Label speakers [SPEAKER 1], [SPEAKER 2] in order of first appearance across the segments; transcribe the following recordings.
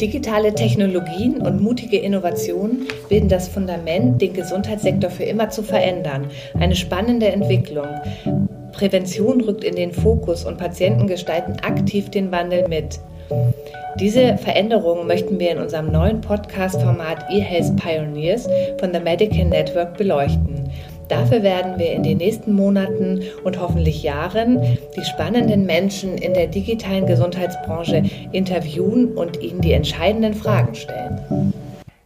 [SPEAKER 1] Digitale Technologien und mutige Innovationen bilden das Fundament, den Gesundheitssektor für immer zu verändern. Eine spannende Entwicklung. Prävention rückt in den Fokus und Patienten gestalten aktiv den Wandel mit. Diese Veränderungen möchten wir in unserem neuen Podcast-Format eHealth Pioneers von The Medical Network beleuchten. Dafür werden wir in den nächsten Monaten und hoffentlich Jahren die spannenden Menschen in der digitalen Gesundheitsbranche interviewen und ihnen die entscheidenden Fragen stellen.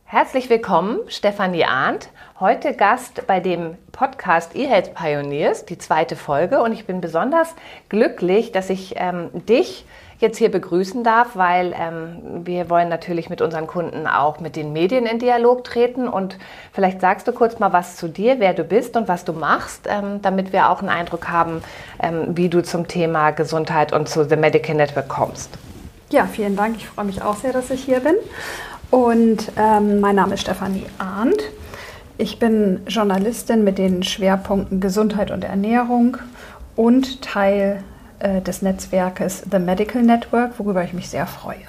[SPEAKER 1] Herzlich willkommen, Stefanie Arndt. Heute Gast bei dem Podcast eHealth Pioneers, die zweite Folge. Und ich bin besonders glücklich, dass ich ähm, dich jetzt hier begrüßen darf, weil ähm, wir wollen natürlich mit unseren Kunden auch mit den Medien in Dialog treten. Und vielleicht sagst du kurz mal was zu dir, wer du bist und was du machst, ähm, damit wir auch einen Eindruck haben, ähm, wie du zum Thema Gesundheit und zu The Medical Network kommst.
[SPEAKER 2] Ja, vielen Dank. Ich freue mich auch sehr, dass ich hier bin. Und ähm, mein Name ist Stefanie Arndt. Ich bin Journalistin mit den Schwerpunkten Gesundheit und Ernährung und Teil äh, des Netzwerkes The Medical Network, worüber ich mich sehr freue.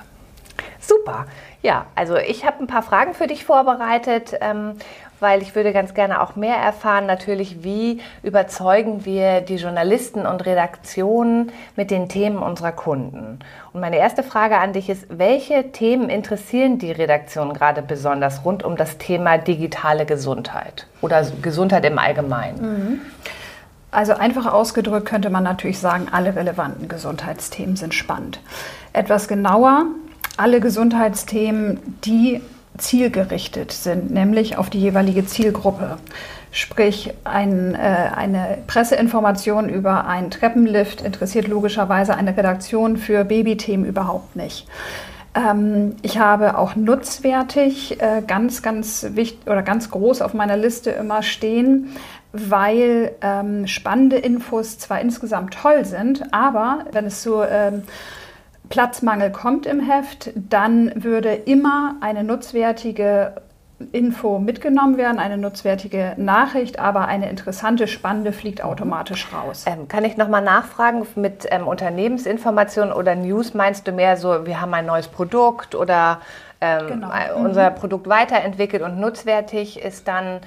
[SPEAKER 1] Super. Ja, also ich habe ein paar Fragen für dich vorbereitet, ähm, weil ich würde ganz gerne auch mehr erfahren, natürlich, wie überzeugen wir die Journalisten und Redaktionen mit den Themen unserer Kunden. Und meine erste Frage an dich ist, welche Themen interessieren die Redaktion gerade besonders rund um das Thema digitale Gesundheit oder Gesundheit im Allgemeinen? Mhm.
[SPEAKER 2] Also einfach ausgedrückt könnte man natürlich sagen, alle relevanten Gesundheitsthemen sind spannend. Etwas genauer, alle Gesundheitsthemen, die zielgerichtet sind, nämlich auf die jeweilige Zielgruppe. Sprich, ein, äh, eine Presseinformation über einen Treppenlift interessiert logischerweise eine Redaktion für Babythemen überhaupt nicht. Ähm, ich habe auch nutzwertig äh, ganz, ganz wichtig oder ganz groß auf meiner Liste immer stehen weil ähm, spannende Infos zwar insgesamt toll sind, aber wenn es zu ähm, Platzmangel kommt im Heft, dann würde immer eine nutzwertige Info mitgenommen werden, eine nutzwertige Nachricht, aber eine interessante, spannende fliegt automatisch raus.
[SPEAKER 1] Ähm, kann ich nochmal nachfragen, mit ähm, Unternehmensinformationen oder News meinst du mehr so, wir haben ein neues Produkt oder ähm, genau. unser mhm. Produkt weiterentwickelt und nutzwertig ist dann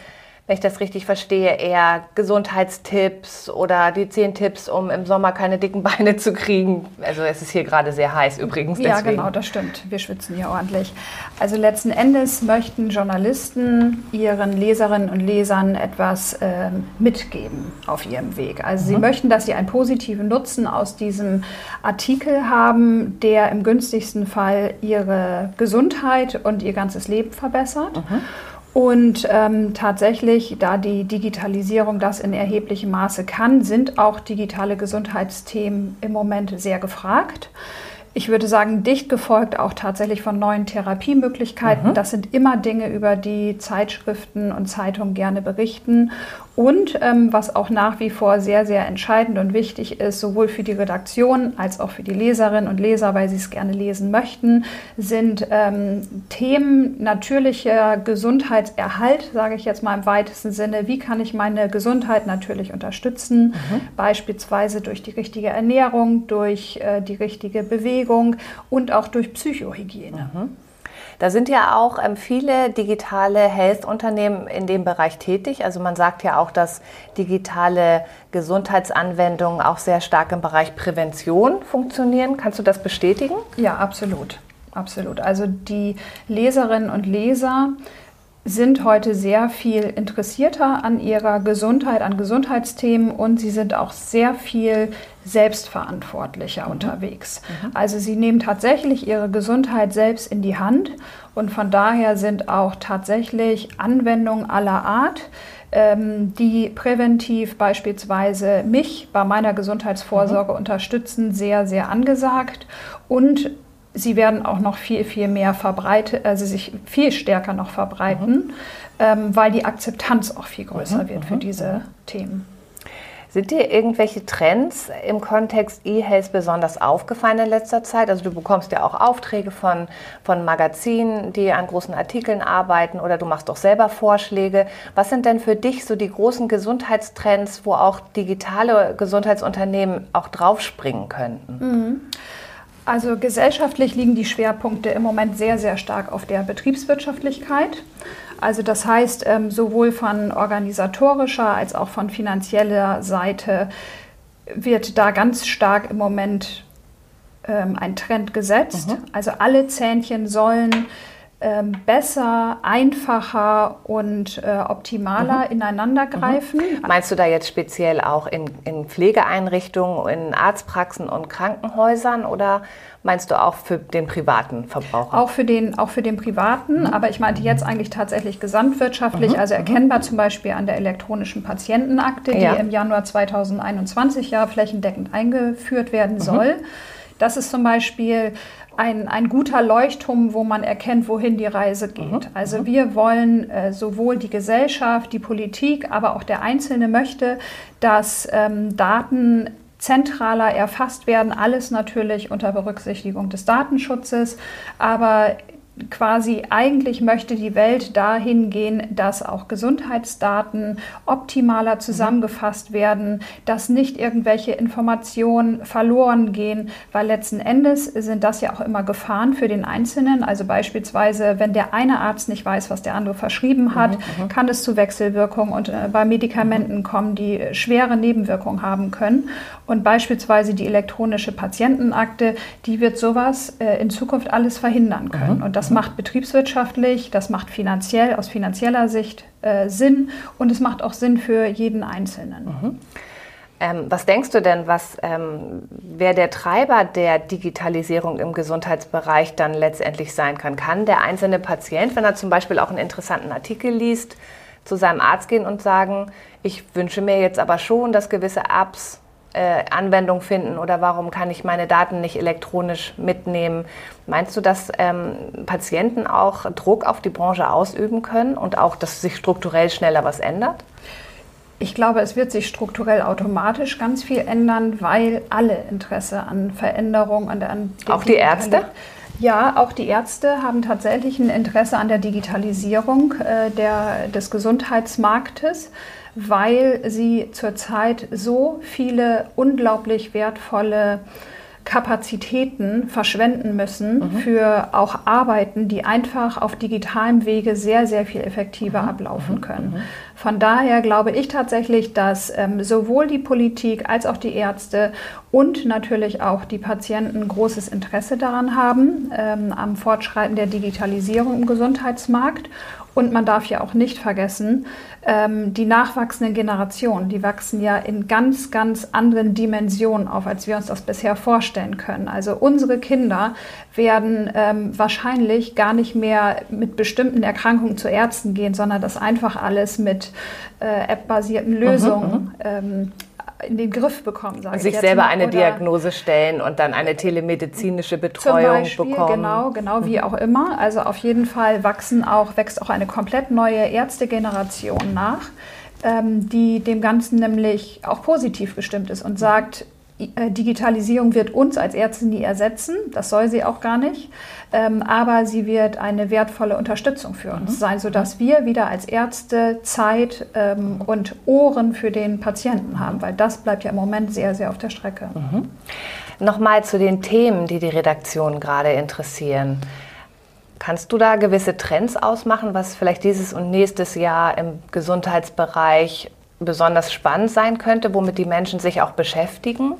[SPEAKER 1] wenn ich das richtig verstehe, eher Gesundheitstipps oder die zehn Tipps, um im Sommer keine dicken Beine zu kriegen. Also es ist hier gerade sehr heiß übrigens.
[SPEAKER 2] Deswegen. Ja, genau, das stimmt. Wir schwitzen hier ordentlich. Also letzten Endes möchten Journalisten ihren Leserinnen und Lesern etwas äh, mitgeben auf ihrem Weg. Also mhm. sie möchten, dass sie einen positiven Nutzen aus diesem Artikel haben, der im günstigsten Fall ihre Gesundheit und ihr ganzes Leben verbessert. Mhm. Und ähm, tatsächlich, da die Digitalisierung das in erheblichem Maße kann, sind auch digitale Gesundheitsthemen im Moment sehr gefragt. Ich würde sagen, dicht gefolgt auch tatsächlich von neuen Therapiemöglichkeiten. Mhm. Das sind immer Dinge, über die Zeitschriften und Zeitungen gerne berichten. Und ähm, was auch nach wie vor sehr, sehr entscheidend und wichtig ist, sowohl für die Redaktion als auch für die Leserinnen und Leser, weil sie es gerne lesen möchten, sind ähm, Themen natürlicher Gesundheitserhalt, sage ich jetzt mal im weitesten Sinne. Wie kann ich meine Gesundheit natürlich unterstützen? Mhm. Beispielsweise durch die richtige Ernährung, durch äh, die richtige Bewegung und auch durch Psychohygiene. Mhm.
[SPEAKER 1] Da sind ja auch ähm, viele digitale Health-Unternehmen in dem Bereich tätig. Also man sagt ja auch, dass digitale Gesundheitsanwendungen auch sehr stark im Bereich Prävention funktionieren. Kannst du das bestätigen?
[SPEAKER 2] Ja, absolut. Absolut. Also die Leserinnen und Leser sind heute sehr viel interessierter an ihrer Gesundheit, an Gesundheitsthemen und sie sind auch sehr viel selbstverantwortlicher mhm. unterwegs. Mhm. Also sie nehmen tatsächlich ihre Gesundheit selbst in die Hand und von daher sind auch tatsächlich Anwendungen aller Art, ähm, die präventiv beispielsweise mich bei meiner Gesundheitsvorsorge mhm. unterstützen, sehr, sehr angesagt und sie werden auch noch viel, viel mehr verbreitet, also sich viel stärker noch verbreiten, mhm. ähm, weil die Akzeptanz auch viel größer mhm. wird für mhm. diese Themen.
[SPEAKER 1] Sind dir irgendwelche Trends im Kontext E-Health besonders aufgefallen in letzter Zeit? Also du bekommst ja auch Aufträge von, von Magazinen, die an großen Artikeln arbeiten oder du machst doch selber Vorschläge. Was sind denn für dich so die großen Gesundheitstrends, wo auch digitale Gesundheitsunternehmen auch draufspringen könnten? Mhm.
[SPEAKER 2] Also gesellschaftlich liegen die Schwerpunkte im Moment sehr, sehr stark auf der Betriebswirtschaftlichkeit. Also das heißt, ähm, sowohl von organisatorischer als auch von finanzieller Seite wird da ganz stark im Moment ähm, ein Trend gesetzt. Mhm. Also alle Zähnchen sollen ähm, besser, einfacher und äh, optimaler mhm. ineinander greifen.
[SPEAKER 1] Mhm. Meinst du da jetzt speziell auch in, in Pflegeeinrichtungen, in Arztpraxen und Krankenhäusern oder meinst du auch für den privaten Verbraucher?
[SPEAKER 2] Auch für den, auch für den privaten, mhm. aber ich meinte jetzt eigentlich tatsächlich gesamtwirtschaftlich, mhm. also erkennbar zum Beispiel an der elektronischen Patientenakte, die ja. im Januar 2021 ja flächendeckend eingeführt werden mhm. soll. Das ist zum Beispiel ein, ein guter Leuchtturm, wo man erkennt, wohin die Reise geht. Mhm. Also mhm. wir wollen äh, sowohl die Gesellschaft, die Politik, aber auch der Einzelne möchte, dass ähm, Daten zentraler erfasst werden, alles natürlich unter Berücksichtigung des Datenschutzes, aber quasi eigentlich möchte die Welt dahin gehen, dass auch Gesundheitsdaten optimaler zusammengefasst werden, dass nicht irgendwelche Informationen verloren gehen, weil letzten Endes sind das ja auch immer Gefahren für den Einzelnen. Also beispielsweise, wenn der eine Arzt nicht weiß, was der andere verschrieben hat, mhm, mhm. kann es zu Wechselwirkungen und äh, bei Medikamenten kommen, die schwere Nebenwirkungen haben können. Und beispielsweise die elektronische Patientenakte, die wird sowas äh, in Zukunft alles verhindern können. Mhm. Und das macht betriebswirtschaftlich, das macht finanziell, aus finanzieller Sicht äh, Sinn und es macht auch Sinn für jeden Einzelnen.
[SPEAKER 1] Mhm. Ähm, was denkst du denn, was ähm, wer der Treiber der Digitalisierung im Gesundheitsbereich dann letztendlich sein kann? Kann der einzelne Patient, wenn er zum Beispiel auch einen interessanten Artikel liest, zu seinem Arzt gehen und sagen, ich wünsche mir jetzt aber schon, dass gewisse Apps äh, Anwendung finden oder warum kann ich meine Daten nicht elektronisch mitnehmen? Meinst du, dass ähm, Patienten auch Druck auf die Branche ausüben können und auch, dass sich strukturell schneller was ändert?
[SPEAKER 2] Ich glaube, es wird sich strukturell automatisch ganz viel ändern, weil alle Interesse an Veränderung und an
[SPEAKER 1] auch die Ärzte.
[SPEAKER 2] Ja, auch die Ärzte haben tatsächlich ein Interesse an der Digitalisierung äh, der, des Gesundheitsmarktes weil sie zurzeit so viele unglaublich wertvolle Kapazitäten verschwenden müssen mhm. für auch Arbeiten, die einfach auf digitalem Wege sehr, sehr viel effektiver mhm. ablaufen mhm. können. Mhm. Von daher glaube ich tatsächlich, dass ähm, sowohl die Politik als auch die Ärzte und natürlich auch die Patienten großes Interesse daran haben, ähm, am Fortschreiten der Digitalisierung im Gesundheitsmarkt. Und man darf ja auch nicht vergessen, ähm, die nachwachsenden Generationen, die wachsen ja in ganz, ganz anderen Dimensionen auf, als wir uns das bisher vorstellen können. Also unsere Kinder werden ähm, wahrscheinlich gar nicht mehr mit bestimmten Erkrankungen zu Ärzten gehen, sondern das einfach alles mit äh, app-basierten Lösungen mhm, mhm. ähm, in den Griff bekommen.
[SPEAKER 1] Sage sich selber eine Diagnose stellen und dann eine telemedizinische Betreuung zum Beispiel, bekommen.
[SPEAKER 2] Genau, genau wie auch immer. Also auf jeden Fall wachsen auch, wächst auch eine komplett neue Ärztegeneration nach, ähm, die dem Ganzen nämlich auch positiv bestimmt ist und sagt, Digitalisierung wird uns als Ärzte nie ersetzen, das soll sie auch gar nicht, ähm, aber sie wird eine wertvolle Unterstützung für uns mhm. sein, sodass wir wieder als Ärzte Zeit ähm, und Ohren für den Patienten haben, weil das bleibt ja im Moment sehr, sehr auf der Strecke.
[SPEAKER 1] Mhm. Nochmal zu den Themen, die die Redaktion gerade interessieren. Kannst du da gewisse Trends ausmachen, was vielleicht dieses und nächstes Jahr im Gesundheitsbereich besonders spannend sein könnte, womit die Menschen sich auch beschäftigen?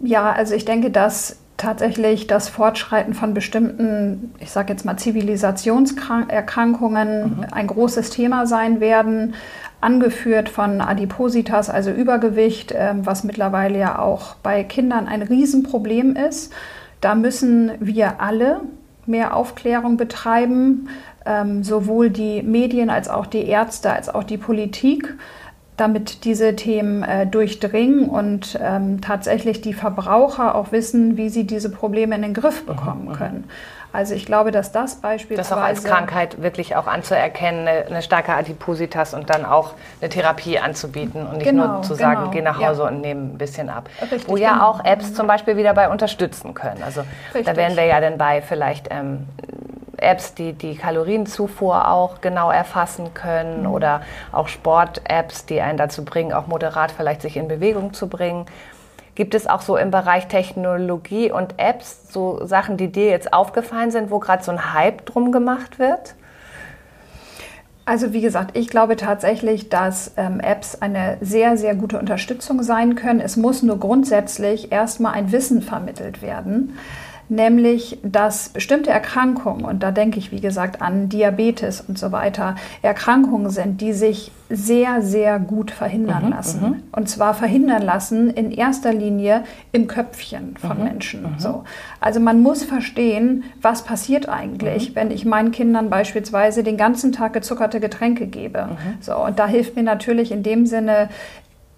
[SPEAKER 2] Ja, also ich denke, dass tatsächlich das Fortschreiten von bestimmten, ich sage jetzt mal Zivilisationserkrankungen mhm. ein großes Thema sein werden, angeführt von Adipositas, also Übergewicht, ähm, was mittlerweile ja auch bei Kindern ein Riesenproblem ist. Da müssen wir alle mehr Aufklärung betreiben, ähm, sowohl die Medien als auch die Ärzte als auch die Politik damit diese Themen äh, durchdringen und ähm, tatsächlich die Verbraucher auch wissen, wie sie diese Probleme in den Griff mhm, bekommen mhm. können. Also ich glaube, dass das beispielsweise...
[SPEAKER 1] Das auch als Krankheit wirklich auch anzuerkennen, eine, eine, starke Adipositas und dann auch eine Therapie anzubieten und nicht genau, nur zu sagen, genau, geh nach Hause ja. und nehme ein bisschen ab. Richtig, Wo ja genau. auch Apps zum Beispiel wieder bei unterstützen können. Also Richtig. da wären wir ja dann bei vielleicht ähm, Apps, die die Kalorienzufuhr auch genau erfassen können mhm. oder auch Sport-Apps, die einen dazu bringen, auch moderat vielleicht sich in Bewegung zu bringen. Gibt es auch so im Bereich Technologie und Apps so Sachen, die dir jetzt aufgefallen sind, wo gerade so ein Hype drum gemacht wird?
[SPEAKER 2] Also wie gesagt, ich glaube tatsächlich, dass ähm, Apps eine sehr, sehr gute Unterstützung sein können. Es muss nur grundsätzlich erstmal ein Wissen vermittelt werden nämlich dass bestimmte Erkrankungen, und da denke ich wie gesagt an Diabetes und so weiter, Erkrankungen sind, die sich sehr, sehr gut verhindern mhm, lassen. Mhm. Und zwar verhindern lassen in erster Linie im Köpfchen von mhm, Menschen. Mhm. So. Also man muss verstehen, was passiert eigentlich, mhm. wenn ich meinen Kindern beispielsweise den ganzen Tag gezuckerte Getränke gebe. Mhm. So, und da hilft mir natürlich in dem Sinne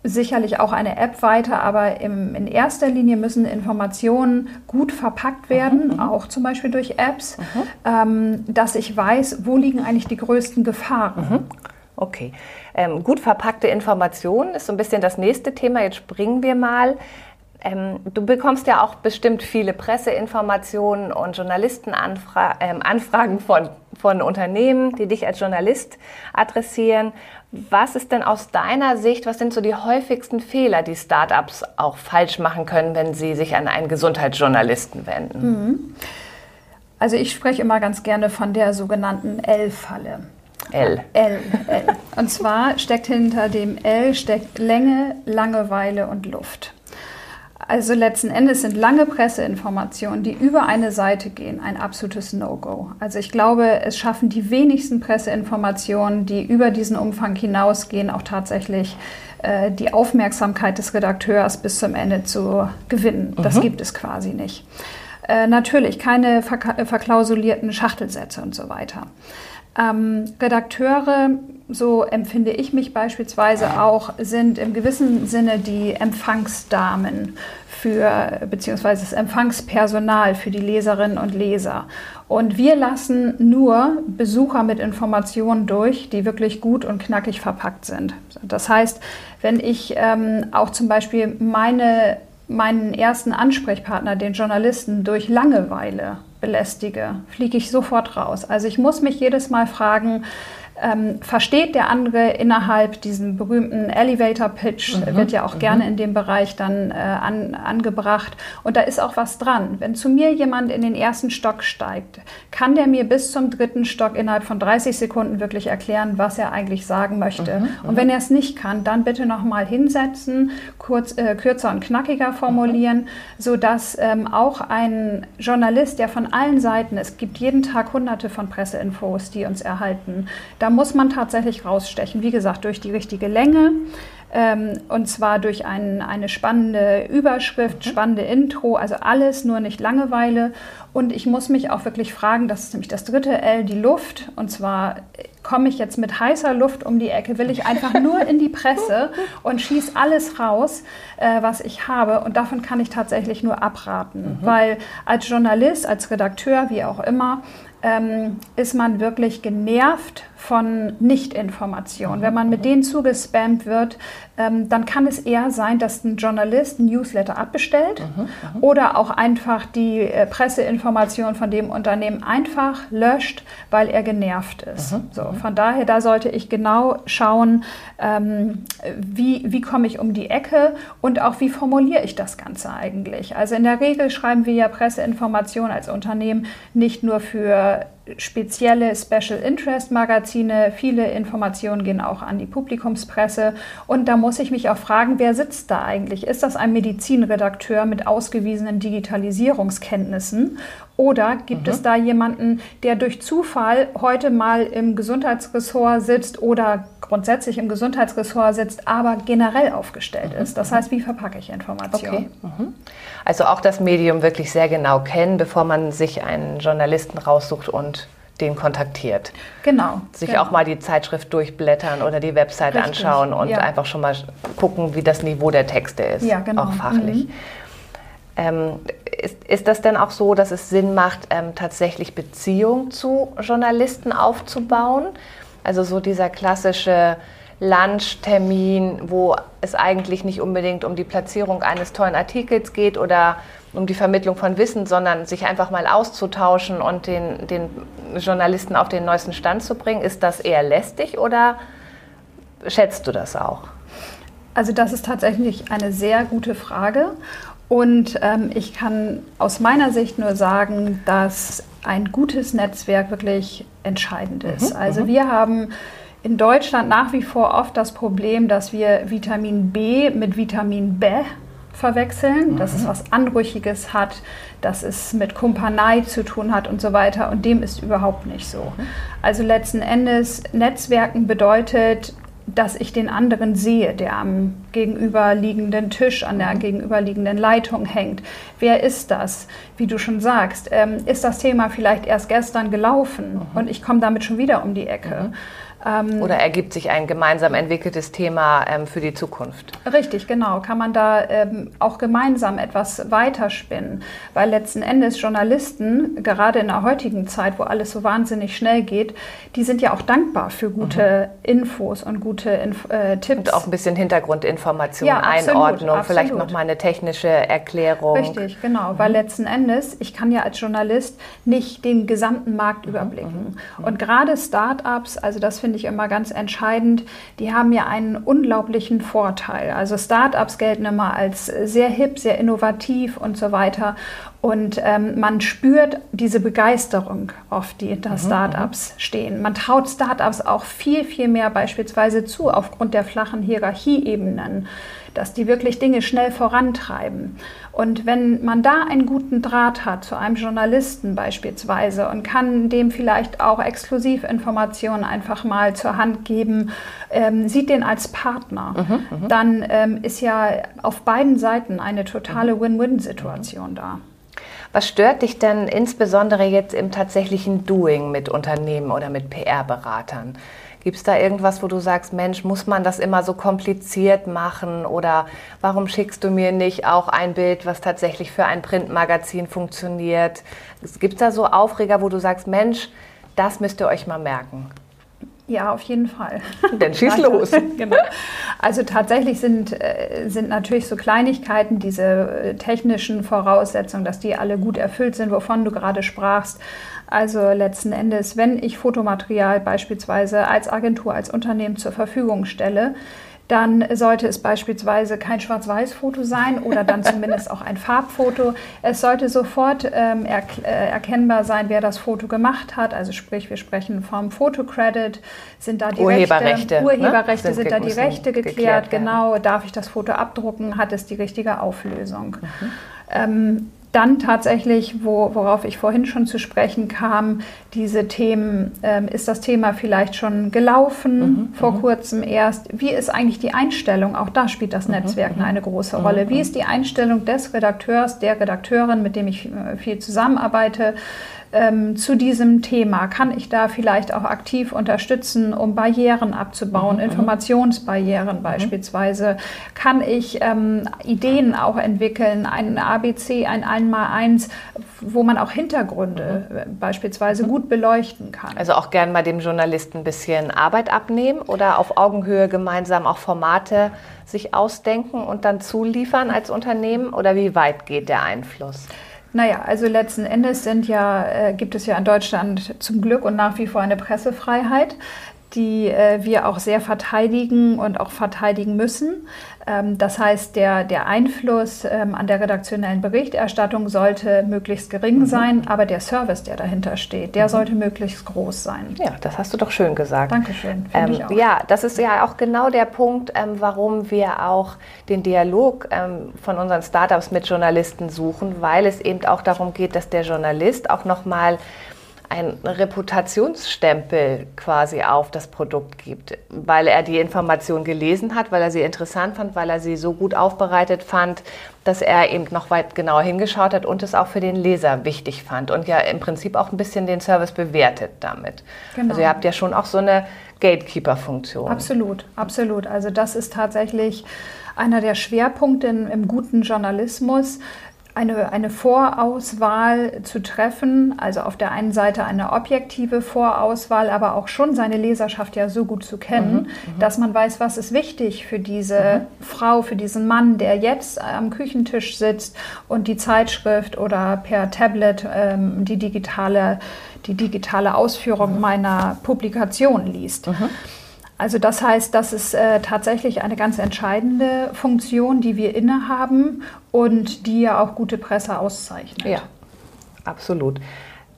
[SPEAKER 2] sicherlich auch eine App weiter, aber im, in erster Linie müssen Informationen gut verpackt werden, mhm, auch zum Beispiel durch Apps, mhm. ähm, dass ich weiß, wo liegen eigentlich die größten Gefahren. Mhm.
[SPEAKER 1] Okay. Ähm, gut verpackte Informationen ist so ein bisschen das nächste Thema. Jetzt springen wir mal. Ähm, du bekommst ja auch bestimmt viele Presseinformationen und Journalistenanfragen ähm, von, von Unternehmen, die dich als Journalist adressieren. Was ist denn aus deiner Sicht, was sind so die häufigsten Fehler, die Startups auch falsch machen können, wenn sie sich an einen Gesundheitsjournalisten wenden? Mhm.
[SPEAKER 2] Also ich spreche immer ganz gerne von der sogenannten L-Falle.
[SPEAKER 1] L.
[SPEAKER 2] L, L. Und zwar steckt hinter dem L steckt Länge, Langeweile und Luft. Also letzten Endes sind lange Presseinformationen, die über eine Seite gehen, ein absolutes No-Go. Also ich glaube, es schaffen die wenigsten Presseinformationen, die über diesen Umfang hinausgehen, auch tatsächlich äh, die Aufmerksamkeit des Redakteurs bis zum Ende zu gewinnen. Das mhm. gibt es quasi nicht. Äh, natürlich keine verklausulierten Schachtelsätze und so weiter. Ähm, Redakteure, so empfinde ich mich beispielsweise auch, sind im gewissen Sinne die Empfangsdamen für, beziehungsweise das Empfangspersonal für die Leserinnen und Leser. Und wir lassen nur Besucher mit Informationen durch, die wirklich gut und knackig verpackt sind. Das heißt, wenn ich ähm, auch zum Beispiel meine, meinen ersten Ansprechpartner, den Journalisten, durch Langeweile belästige, fliege ich sofort raus. Also ich muss mich jedes Mal fragen, ähm, versteht der andere innerhalb diesen berühmten Elevator Pitch, mhm. wird ja auch mhm. gerne in dem Bereich dann äh, an, angebracht. Und da ist auch was dran. Wenn zu mir jemand in den ersten Stock steigt, kann der mir bis zum dritten Stock innerhalb von 30 Sekunden wirklich erklären, was er eigentlich sagen möchte. Mhm. Und wenn er es nicht kann, dann bitte nochmal hinsetzen, kurz, äh, kürzer und knackiger formulieren, mhm. sodass ähm, auch ein Journalist, der von allen Seiten, es gibt jeden Tag hunderte von Presseinfos, die uns erhalten, da muss man tatsächlich rausstechen. Wie gesagt, durch die richtige Länge, ähm, und zwar durch ein, eine spannende Überschrift, mhm. spannende Intro, also alles, nur nicht Langeweile. Und ich muss mich auch wirklich fragen, das ist nämlich das dritte L, die Luft. Und zwar komme ich jetzt mit heißer Luft um die Ecke, will ich einfach nur in die Presse und schieße alles raus, äh, was ich habe. Und davon kann ich tatsächlich nur abraten, mhm. weil als Journalist, als Redakteur, wie auch immer, ähm, ist man wirklich genervt von Nichtinformationen. Wenn man mit denen zugespammt wird, ähm, dann kann es eher sein, dass ein Journalist ein Newsletter abbestellt mhm, mhm. oder auch einfach die äh, Presseinformation von dem Unternehmen einfach löscht, weil er genervt ist. Mhm, so, von daher, da sollte ich genau schauen, ähm, wie, wie komme ich um die Ecke und auch wie formuliere ich das Ganze eigentlich. Also in der Regel schreiben wir ja Presseinformationen als Unternehmen nicht nur für spezielle Special Interest Magazine. Viele Informationen gehen auch an die Publikumspresse. Und da muss ich mich auch fragen, wer sitzt da eigentlich? Ist das ein Medizinredakteur mit ausgewiesenen Digitalisierungskenntnissen? Oder gibt mhm. es da jemanden, der durch Zufall heute mal im Gesundheitsressort sitzt oder grundsätzlich im Gesundheitsressort sitzt, aber generell aufgestellt mhm. ist? Das heißt, wie verpacke ich Informationen? Okay.
[SPEAKER 1] Mhm. Also auch das Medium wirklich sehr genau kennen, bevor man sich einen Journalisten raussucht und den kontaktiert.
[SPEAKER 2] Genau.
[SPEAKER 1] Sich
[SPEAKER 2] genau.
[SPEAKER 1] auch mal die Zeitschrift durchblättern oder die Website Richtig. anschauen und ja. einfach schon mal gucken, wie das Niveau der Texte ist. Ja, genau. Auch fachlich. Mhm. Ähm, ist, ist das denn auch so, dass es Sinn macht, ähm, tatsächlich Beziehung zu Journalisten aufzubauen? Also so dieser klassische Lunchtermin, wo es eigentlich nicht unbedingt um die Platzierung eines tollen Artikels geht oder um die Vermittlung von Wissen, sondern sich einfach mal auszutauschen und den, den Journalisten auf den neuesten Stand zu bringen. Ist das eher lästig oder schätzt du das auch?
[SPEAKER 2] Also das ist tatsächlich eine sehr gute Frage. Und ähm, ich kann aus meiner Sicht nur sagen, dass ein gutes Netzwerk wirklich entscheidend ist. Mhm, also mhm. wir haben in Deutschland nach wie vor oft das Problem, dass wir Vitamin B mit Vitamin B verwechseln, mhm. dass es mhm. was Anrüchiges hat, dass es mit Kumpanei zu tun hat und so weiter. Und dem ist überhaupt nicht so. Mhm. Also letzten Endes, Netzwerken bedeutet, dass ich den anderen sehe, der am gegenüberliegenden Tisch, an der mhm. gegenüberliegenden Leitung hängt. Wer ist das? Wie du schon sagst, ähm, ist das Thema vielleicht erst gestern gelaufen mhm. und ich komme damit schon wieder um die Ecke.
[SPEAKER 1] Mhm. Ähm, Oder ergibt sich ein gemeinsam entwickeltes Thema ähm, für die Zukunft?
[SPEAKER 2] Richtig, genau. Kann man da ähm, auch gemeinsam etwas weiterspinnen? Weil letzten Endes Journalisten, gerade in der heutigen Zeit, wo alles so wahnsinnig schnell geht, die sind ja auch dankbar für gute mhm. Infos und gute Inf äh, Tipps. Und
[SPEAKER 1] auch ein bisschen Hintergrundinformation, ja, absolut, Einordnung, absolut. vielleicht nochmal eine technische Erklärung.
[SPEAKER 2] Richtig, genau. Mhm. Weil letzten Endes, ich kann ja als Journalist nicht den gesamten Markt mhm. überblicken. Mhm. Und gerade Startups, also das finde ich immer ganz entscheidend, die haben ja einen unglaublichen Vorteil. Also Startups gelten immer als sehr hip, sehr innovativ und so weiter. Und ähm, man spürt diese Begeisterung oft, die hinter mhm, Startups mhm. stehen. Man traut Startups auch viel, viel mehr beispielsweise zu, aufgrund der flachen Hierarchieebenen dass die wirklich Dinge schnell vorantreiben. Und wenn man da einen guten Draht hat zu einem Journalisten beispielsweise und kann dem vielleicht auch Exklusivinformationen einfach mal zur Hand geben, ähm, sieht den als Partner, mhm, mhm. dann ähm, ist ja auf beiden Seiten eine totale Win-Win-Situation da.
[SPEAKER 1] Was stört dich denn insbesondere jetzt im tatsächlichen Doing mit Unternehmen oder mit PR-Beratern? Gibt es da irgendwas, wo du sagst, Mensch, muss man das immer so kompliziert machen oder warum schickst du mir nicht auch ein Bild, was tatsächlich für ein Printmagazin funktioniert? Gibt es da so Aufreger, wo du sagst, Mensch, das müsst ihr euch mal merken?
[SPEAKER 2] Ja, auf jeden Fall.
[SPEAKER 1] Dann schieß los.
[SPEAKER 2] genau. Also tatsächlich sind, äh, sind natürlich so Kleinigkeiten, diese äh, technischen Voraussetzungen, dass die alle gut erfüllt sind, wovon du gerade sprachst. Also letzten Endes, wenn ich Fotomaterial beispielsweise als Agentur, als Unternehmen zur Verfügung stelle, dann sollte es beispielsweise kein Schwarz-Weiß-Foto sein oder dann zumindest auch ein Farbfoto. Es sollte sofort ähm, er, äh, erkennbar sein, wer das Foto gemacht hat. Also sprich, wir sprechen vom Fotocredit. Sind da die
[SPEAKER 1] Urheberrechte?
[SPEAKER 2] Rechte, Urheberrechte ne? sind, sind da die Rechte geklärt? geklärt genau. Darf ich das Foto abdrucken? Hat es die richtige Auflösung? Mhm. Ähm, dann tatsächlich, wo, worauf ich vorhin schon zu sprechen kam, diese Themen, ähm, ist das Thema vielleicht schon gelaufen, mhm, vor mhm. kurzem erst? Wie ist eigentlich die Einstellung? Auch da spielt das mhm, Netzwerk mhm, eine große Rolle. Wie ist die Einstellung des Redakteurs, der Redakteurin, mit dem ich äh, viel zusammenarbeite? Ähm, zu diesem Thema? Kann ich da vielleicht auch aktiv unterstützen, um Barrieren abzubauen, mhm. Informationsbarrieren mhm. beispielsweise? Kann ich ähm, Ideen auch entwickeln, ein ABC, ein Einmaleins, wo man auch Hintergründe mhm. Äh, beispielsweise mhm. gut beleuchten kann?
[SPEAKER 1] Also auch gern mal dem Journalisten ein bisschen Arbeit abnehmen oder auf Augenhöhe gemeinsam auch Formate sich ausdenken und dann zuliefern als Unternehmen? Oder wie weit geht der Einfluss?
[SPEAKER 2] Naja, also letzten Endes sind ja, äh, gibt es ja in Deutschland zum Glück und nach wie vor eine Pressefreiheit die äh, wir auch sehr verteidigen und auch verteidigen müssen. Ähm, das heißt, der, der Einfluss ähm, an der redaktionellen Berichterstattung sollte möglichst gering mhm. sein, aber der Service, der dahinter steht, der mhm. sollte möglichst groß sein.
[SPEAKER 1] Ja, das hast du doch schön gesagt.
[SPEAKER 2] Dankeschön.
[SPEAKER 1] Ähm, ja, das ist ja auch genau der Punkt, ähm, warum wir auch den Dialog von unseren Startups mit Journalisten suchen, weil es eben auch darum geht, dass der Journalist auch nochmal mal ein Reputationsstempel quasi auf das Produkt gibt, weil er die Information gelesen hat, weil er sie interessant fand, weil er sie so gut aufbereitet fand, dass er eben noch weit genauer hingeschaut hat und es auch für den Leser wichtig fand und ja im Prinzip auch ein bisschen den Service bewertet damit. Genau. Also ihr habt ja schon auch so eine Gatekeeper-Funktion.
[SPEAKER 2] Absolut, absolut. Also das ist tatsächlich einer der Schwerpunkte im guten Journalismus, eine, eine Vorauswahl zu treffen, also auf der einen Seite eine objektive Vorauswahl, aber auch schon seine Leserschaft ja so gut zu kennen, mhm, mhm. dass man weiß, was ist wichtig für diese mhm. Frau, für diesen Mann, der jetzt am Küchentisch sitzt und die Zeitschrift oder per Tablet ähm, die, digitale, die digitale Ausführung mhm. meiner Publikation liest. Also das heißt, das ist äh, tatsächlich eine ganz entscheidende Funktion, die wir innehaben und die ja auch gute Presse auszeichnet.
[SPEAKER 1] Ja, absolut.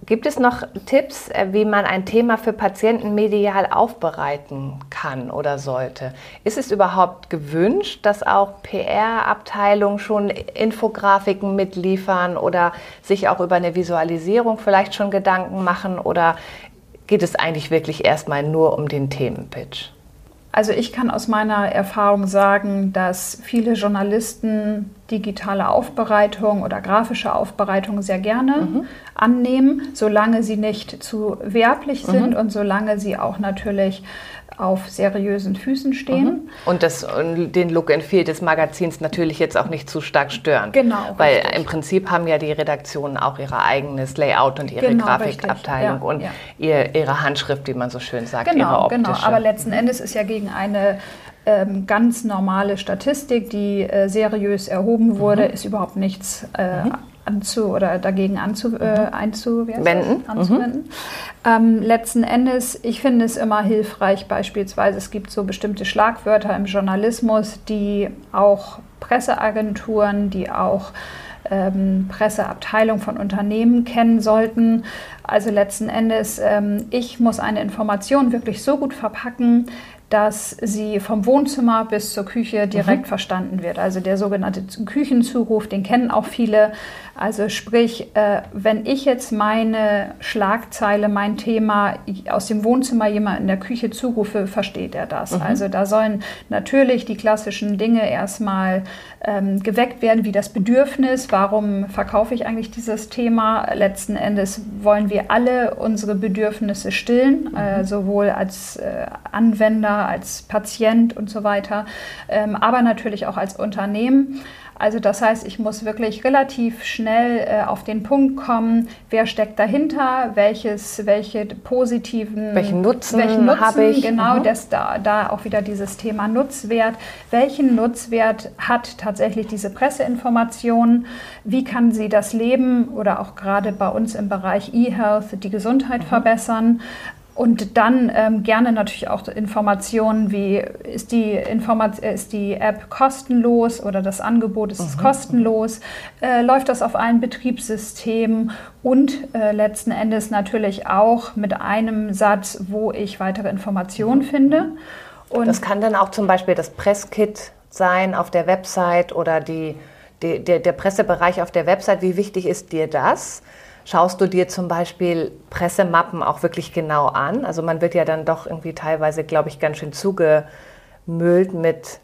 [SPEAKER 1] Gibt es noch Tipps, äh, wie man ein Thema für Patienten medial aufbereiten kann oder sollte? Ist es überhaupt gewünscht, dass auch PR-Abteilungen schon Infografiken mitliefern oder sich auch über eine Visualisierung vielleicht schon Gedanken machen? Oder geht es eigentlich wirklich erstmal nur um den Themenpitch?
[SPEAKER 2] Also ich kann aus meiner Erfahrung sagen, dass viele Journalisten digitale Aufbereitung oder grafische Aufbereitung sehr gerne mhm. annehmen, solange sie nicht zu werblich sind mhm. und solange sie auch natürlich auf seriösen Füßen stehen. Mhm.
[SPEAKER 1] Und das, den Look and Feel des Magazins natürlich jetzt auch nicht zu stark stören.
[SPEAKER 2] Genau.
[SPEAKER 1] Weil richtig. im Prinzip haben ja die Redaktionen auch ihr eigenes Layout und ihre genau, Grafikabteilung ja, und ja. Ihr, ihre Handschrift, wie man so schön sagt,
[SPEAKER 2] genau,
[SPEAKER 1] ihre
[SPEAKER 2] optische. Genau, aber letzten Endes ist ja gegen eine ähm, ganz normale Statistik, die äh, seriös erhoben wurde, mhm. ist überhaupt nichts äh, mhm anzu oder dagegen anzu, äh, mhm. einzuwenden. anzuwenden. Mhm. Ähm, letzten Endes, ich finde es immer hilfreich, beispielsweise, es gibt so bestimmte Schlagwörter im Journalismus, die auch Presseagenturen, die auch ähm, Presseabteilung von Unternehmen kennen sollten. Also letzten Endes, ähm, ich muss eine Information wirklich so gut verpacken, dass sie vom Wohnzimmer bis zur Küche direkt mhm. verstanden wird. Also der sogenannte Küchenzuruf, den kennen auch viele. Also sprich, äh, wenn ich jetzt meine Schlagzeile, mein Thema aus dem Wohnzimmer jemand in der Küche zurufe, versteht er das. Mhm. Also da sollen natürlich die klassischen Dinge erstmal ähm, geweckt werden, wie das Bedürfnis, warum verkaufe ich eigentlich dieses Thema. Letzten Endes wollen wir alle unsere Bedürfnisse stillen, äh, mhm. äh, sowohl als äh, Anwender, als Patient und so weiter, ähm, aber natürlich auch als Unternehmen. Also das heißt, ich muss wirklich relativ schnell äh, auf den Punkt kommen, wer steckt dahinter, welches, welche positiven,
[SPEAKER 1] welchen Nutzen, welchen Nutzen habe ich.
[SPEAKER 2] Genau, mhm. das, da, da auch wieder dieses Thema Nutzwert. Welchen Nutzwert hat tatsächlich diese Presseinformation? Wie kann sie das Leben oder auch gerade bei uns im Bereich E-Health die Gesundheit mhm. verbessern? Und dann ähm, gerne natürlich auch Informationen wie, ist die, Informat ist die App kostenlos oder das Angebot ist mhm. kostenlos, äh, läuft das auf allen Betriebssystemen und äh, letzten Endes natürlich auch mit einem Satz, wo ich weitere Informationen finde.
[SPEAKER 1] Und das kann dann auch zum Beispiel das Presskit sein auf der Website oder die, die der, der Pressebereich auf der Website. Wie wichtig ist dir das? Schaust du dir zum Beispiel Pressemappen auch wirklich genau an? Also man wird ja dann doch irgendwie teilweise, glaube ich, ganz schön zugemüllt mit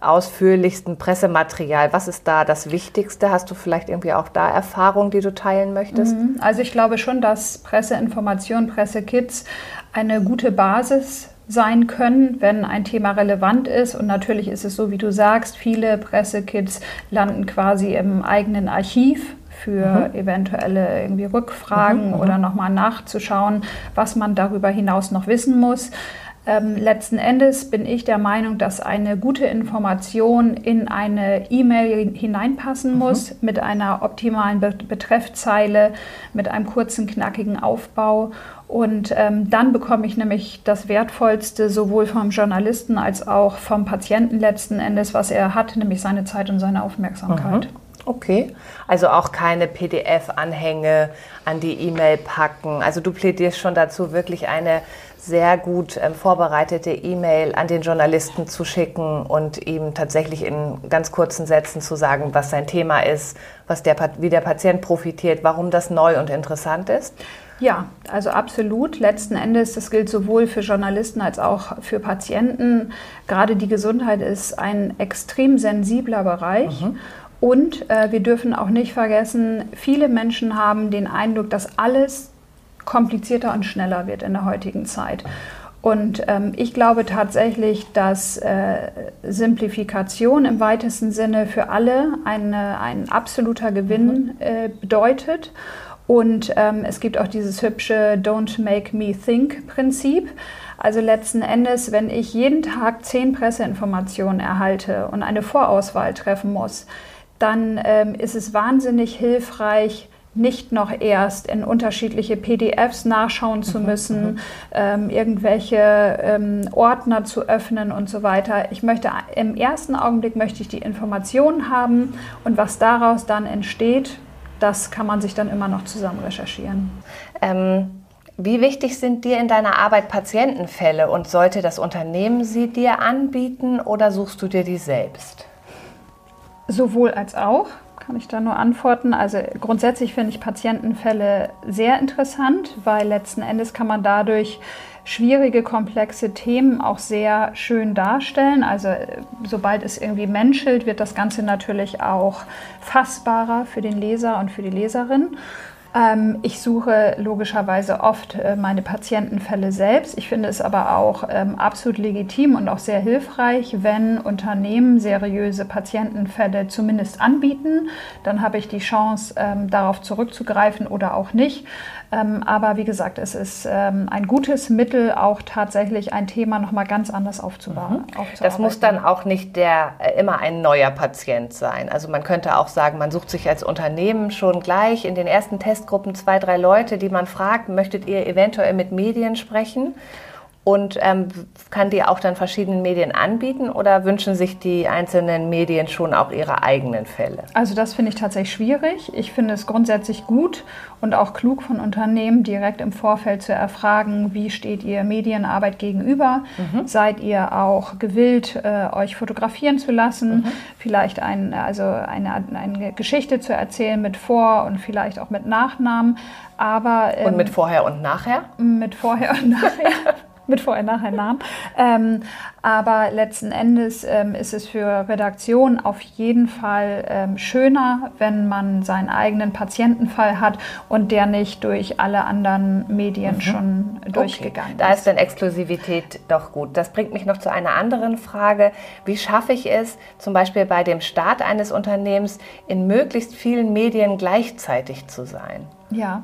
[SPEAKER 1] ausführlichstem Pressematerial. Was ist da das Wichtigste? Hast du vielleicht irgendwie auch da Erfahrungen, die du teilen möchtest? Mhm.
[SPEAKER 2] Also ich glaube schon, dass Presseinformation, Pressekits eine gute Basis sein können, wenn ein Thema relevant ist. Und natürlich ist es so, wie du sagst, viele Pressekits landen quasi im eigenen Archiv für mhm. eventuelle irgendwie Rückfragen mhm, mhm. oder nochmal nachzuschauen, was man darüber hinaus noch wissen muss. Ähm, letzten Endes bin ich der Meinung, dass eine gute Information in eine E-Mail hineinpassen mhm. muss, mit einer optimalen Be Betreffzeile, mit einem kurzen, knackigen Aufbau. Und ähm, dann bekomme ich nämlich das Wertvollste sowohl vom Journalisten als auch vom Patienten letzten Endes, was er hat, nämlich seine Zeit und seine Aufmerksamkeit. Mhm.
[SPEAKER 1] Okay, also auch keine PDF-Anhänge an die E-Mail packen. Also du plädierst schon dazu, wirklich eine sehr gut ähm, vorbereitete E-Mail an den Journalisten zu schicken und ihm tatsächlich in ganz kurzen Sätzen zu sagen, was sein Thema ist, was der, wie der Patient profitiert, warum das neu und interessant ist.
[SPEAKER 2] Ja, also absolut. Letzten Endes, das gilt sowohl für Journalisten als auch für Patienten. Gerade die Gesundheit ist ein extrem sensibler Bereich. Mhm. Und äh, wir dürfen auch nicht vergessen, viele Menschen haben den Eindruck, dass alles komplizierter und schneller wird in der heutigen Zeit. Und ähm, ich glaube tatsächlich, dass äh, Simplifikation im weitesten Sinne für alle eine, ein absoluter Gewinn äh, bedeutet. Und ähm, es gibt auch dieses hübsche Don't Make Me Think Prinzip. Also letzten Endes, wenn ich jeden Tag zehn Presseinformationen erhalte und eine Vorauswahl treffen muss, dann ähm, ist es wahnsinnig hilfreich, nicht noch erst in unterschiedliche PDFs nachschauen zu mhm, müssen, mhm. ähm, irgendwelche ähm, Ordner zu öffnen und so weiter. Ich möchte im ersten Augenblick möchte ich die Informationen haben und was daraus dann entsteht, das kann man sich dann immer noch zusammen recherchieren.
[SPEAKER 1] Ähm, wie wichtig sind dir in deiner Arbeit Patientenfälle und sollte das Unternehmen sie dir anbieten oder suchst du dir die selbst?
[SPEAKER 2] Sowohl als auch kann ich da nur antworten. Also grundsätzlich finde ich Patientenfälle sehr interessant, weil letzten Endes kann man dadurch schwierige, komplexe Themen auch sehr schön darstellen. Also sobald es irgendwie menschelt, wird das Ganze natürlich auch fassbarer für den Leser und für die Leserin. Ähm, ich suche logischerweise oft äh, meine Patientenfälle selbst. Ich finde es aber auch ähm, absolut legitim und auch sehr hilfreich, wenn Unternehmen seriöse Patientenfälle zumindest anbieten. Dann habe ich die Chance, ähm, darauf zurückzugreifen oder auch nicht. Ähm, aber wie gesagt, es ist ähm, ein gutes Mittel, auch tatsächlich ein Thema nochmal ganz anders aufzubauen.
[SPEAKER 1] Mhm. Das muss dann auch nicht der, äh, immer ein neuer Patient sein. Also man könnte auch sagen, man sucht sich als Unternehmen schon gleich in den ersten Testgruppen zwei, drei Leute, die man fragt, möchtet ihr eventuell mit Medien sprechen? Und ähm, kann die auch dann verschiedenen Medien anbieten oder wünschen sich die einzelnen Medien schon auch ihre eigenen Fälle?
[SPEAKER 2] Also das finde ich tatsächlich schwierig. Ich finde es grundsätzlich gut und auch klug von Unternehmen direkt im Vorfeld zu erfragen, wie steht ihr Medienarbeit gegenüber? Mhm. Seid ihr auch gewillt, äh, euch fotografieren zu lassen? Mhm. Vielleicht ein, also eine, eine Geschichte zu erzählen mit Vor- und vielleicht auch mit Nachnamen.
[SPEAKER 1] Aber, ähm, und mit Vorher und Nachher?
[SPEAKER 2] Mit Vorher und Nachher. mit vorher nachher Namen. Ähm, aber letzten Endes ähm, ist es für Redaktionen auf jeden Fall ähm, schöner, wenn man seinen eigenen Patientenfall hat und der nicht durch alle anderen Medien mhm. schon durchgegangen
[SPEAKER 1] okay. ist. Da ist dann Exklusivität doch gut. Das bringt mich noch zu einer anderen Frage. Wie schaffe ich es, zum Beispiel bei dem Start eines Unternehmens in möglichst vielen Medien gleichzeitig zu sein?
[SPEAKER 2] Ja,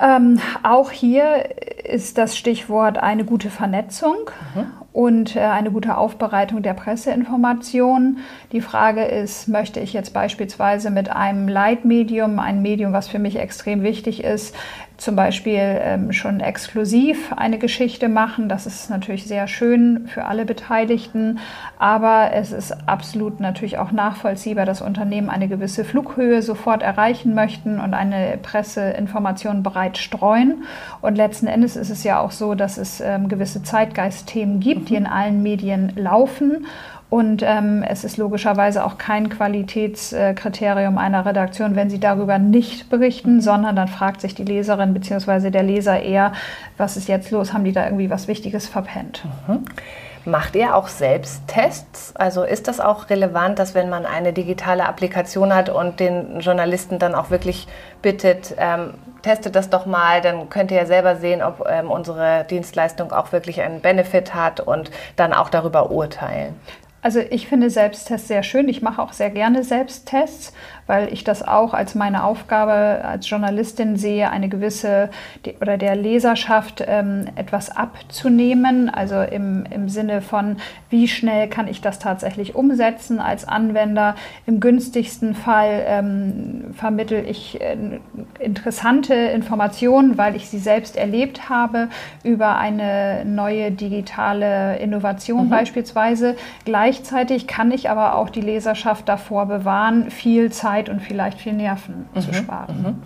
[SPEAKER 2] ähm, auch hier ist das Stichwort eine gute Vernetzung mhm. und äh, eine gute Aufbereitung der Presseinformationen. Die Frage ist, möchte ich jetzt beispielsweise mit einem Leitmedium, ein Medium, was für mich extrem wichtig ist, zum Beispiel ähm, schon exklusiv eine Geschichte machen. Das ist natürlich sehr schön für alle Beteiligten, aber es ist absolut natürlich auch nachvollziehbar, dass Unternehmen eine gewisse Flughöhe sofort erreichen möchten und eine Presseinformation bereit streuen. Und letzten Endes ist es ja auch so, dass es ähm, gewisse Zeitgeistthemen gibt, die in allen Medien laufen. Und ähm, es ist logischerweise auch kein Qualitätskriterium einer Redaktion, wenn sie darüber nicht berichten, sondern dann fragt sich die Leserin bzw. der Leser eher, was ist jetzt los? Haben die da irgendwie was Wichtiges verpennt?
[SPEAKER 1] Mhm. Macht ihr auch Selbsttests? Also ist das auch relevant, dass wenn man eine digitale Applikation hat und den Journalisten dann auch wirklich bittet, ähm, testet das doch mal, dann könnt ihr ja selber sehen, ob ähm, unsere Dienstleistung auch wirklich einen Benefit hat und dann auch darüber urteilen.
[SPEAKER 2] Also ich finde Selbsttests sehr schön. Ich mache auch sehr gerne Selbsttests, weil ich das auch als meine Aufgabe als Journalistin sehe, eine gewisse oder der Leserschaft ähm, etwas abzunehmen. Also im, im Sinne von, wie schnell kann ich das tatsächlich umsetzen als Anwender. Im günstigsten Fall ähm, vermittle ich äh, interessante Informationen, weil ich sie selbst erlebt habe über eine neue digitale Innovation mhm. beispielsweise. Gleichzeitig kann ich aber auch die Leserschaft davor bewahren, viel Zeit Zeit und vielleicht viel Nerven mhm. zu sparen. Mhm.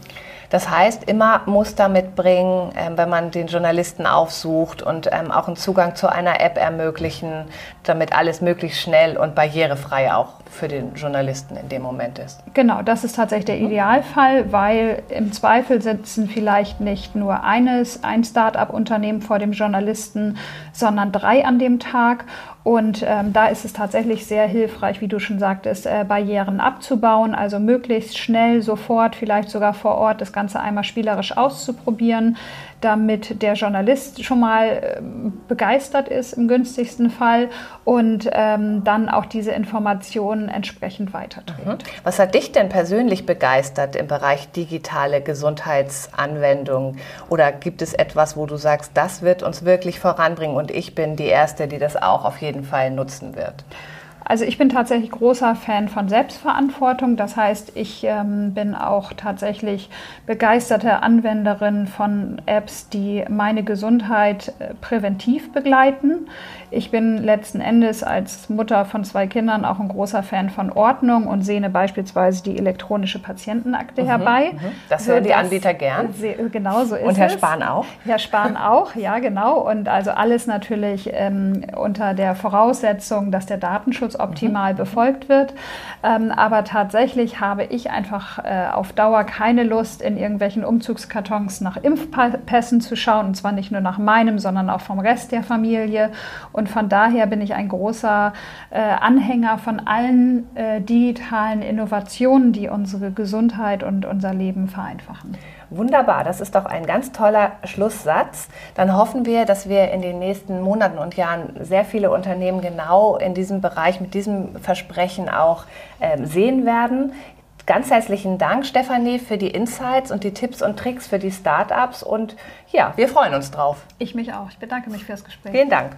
[SPEAKER 1] Das heißt, immer Muster mitbringen, ähm, wenn man den Journalisten aufsucht und ähm, auch einen Zugang zu einer App ermöglichen, damit alles möglichst schnell und barrierefrei auch für den Journalisten in dem Moment ist.
[SPEAKER 2] Genau, das ist tatsächlich der Idealfall, weil im Zweifel sitzen vielleicht nicht nur eines, ein Start-up-Unternehmen vor dem Journalisten, sondern drei an dem Tag. Und ähm, da ist es tatsächlich sehr hilfreich, wie du schon sagtest, äh, Barrieren abzubauen, also möglichst schnell, sofort, vielleicht sogar vor Ort das Ganze einmal spielerisch auszuprobieren damit der Journalist schon mal ähm, begeistert ist im günstigsten Fall und ähm, dann auch diese Informationen entsprechend weiterträgt. Mhm.
[SPEAKER 1] Was hat dich denn persönlich begeistert im Bereich digitale Gesundheitsanwendungen? Oder gibt es etwas, wo du sagst, das wird uns wirklich voranbringen und ich bin die Erste, die das auch auf jeden Fall nutzen wird?
[SPEAKER 2] Also ich bin tatsächlich großer Fan von Selbstverantwortung. Das heißt, ich ähm, bin auch tatsächlich begeisterte Anwenderin von Apps, die meine Gesundheit äh, präventiv begleiten. Ich bin letzten Endes als Mutter von zwei Kindern auch ein großer Fan von Ordnung und sehne beispielsweise die elektronische Patientenakte mhm, herbei. Mhm.
[SPEAKER 1] Das hören die Anbieter gern.
[SPEAKER 2] Genau so ist
[SPEAKER 1] Und Herr
[SPEAKER 2] es.
[SPEAKER 1] Spahn auch?
[SPEAKER 2] Herr Spahn auch, ja genau. Und also alles natürlich ähm, unter der Voraussetzung, dass der Datenschutz optimal mhm. befolgt wird. Ähm, aber tatsächlich habe ich einfach äh, auf Dauer keine Lust, in irgendwelchen Umzugskartons nach Impfpässen zu schauen. Und zwar nicht nur nach meinem, sondern auch vom Rest der Familie. Und von daher bin ich ein großer äh, Anhänger von allen äh, digitalen Innovationen, die unsere Gesundheit und unser Leben vereinfachen.
[SPEAKER 1] Wunderbar, das ist doch ein ganz toller Schlusssatz. Dann hoffen wir, dass wir in den nächsten Monaten und Jahren sehr viele Unternehmen genau in diesem Bereich mit diesem Versprechen auch äh, sehen werden. Ganz herzlichen Dank, Stefanie, für die Insights und die Tipps und Tricks für die Startups. Und ja, wir freuen uns drauf.
[SPEAKER 2] Ich mich auch. Ich bedanke mich fürs Gespräch.
[SPEAKER 1] Vielen Dank.